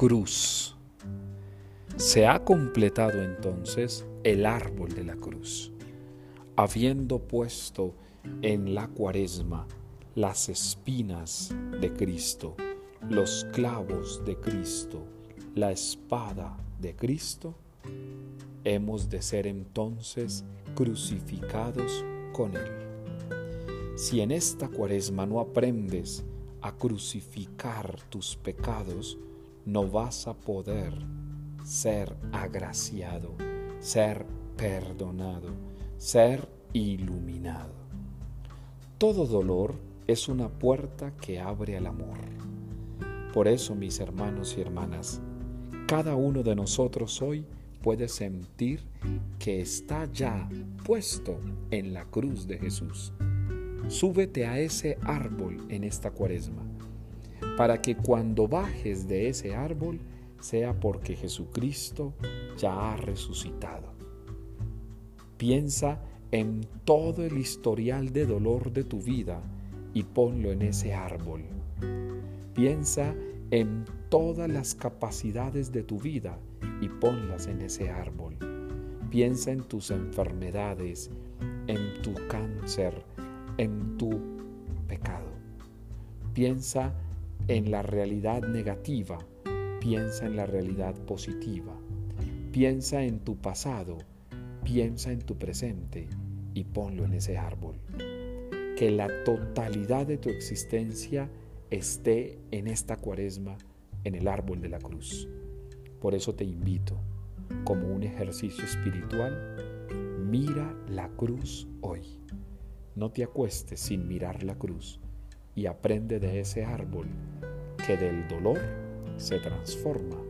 cruz. Se ha completado entonces el árbol de la cruz, habiendo puesto en la cuaresma las espinas de Cristo, los clavos de Cristo, la espada de Cristo, hemos de ser entonces crucificados con Él. Si en esta cuaresma no aprendes a crucificar tus pecados, no vas a poder ser agraciado, ser perdonado, ser iluminado. Todo dolor es una puerta que abre al amor. Por eso, mis hermanos y hermanas, cada uno de nosotros hoy puede sentir que está ya puesto en la cruz de Jesús. Súbete a ese árbol en esta cuaresma, para que cuando bajes de ese árbol sea porque Jesucristo ya ha resucitado. Piensa en todo el historial de dolor de tu vida y ponlo en ese árbol. Piensa en todas las capacidades de tu vida y ponlas en ese árbol. Piensa en tus enfermedades, en tu cáncer, en tu pecado. Piensa en la realidad negativa, piensa en la realidad positiva. Piensa en tu pasado, piensa en tu presente y ponlo en ese árbol. Que la totalidad de tu existencia esté en esta cuaresma en el árbol de la cruz. Por eso te invito, como un ejercicio espiritual, mira la cruz hoy. No te acuestes sin mirar la cruz y aprende de ese árbol que del dolor se transforma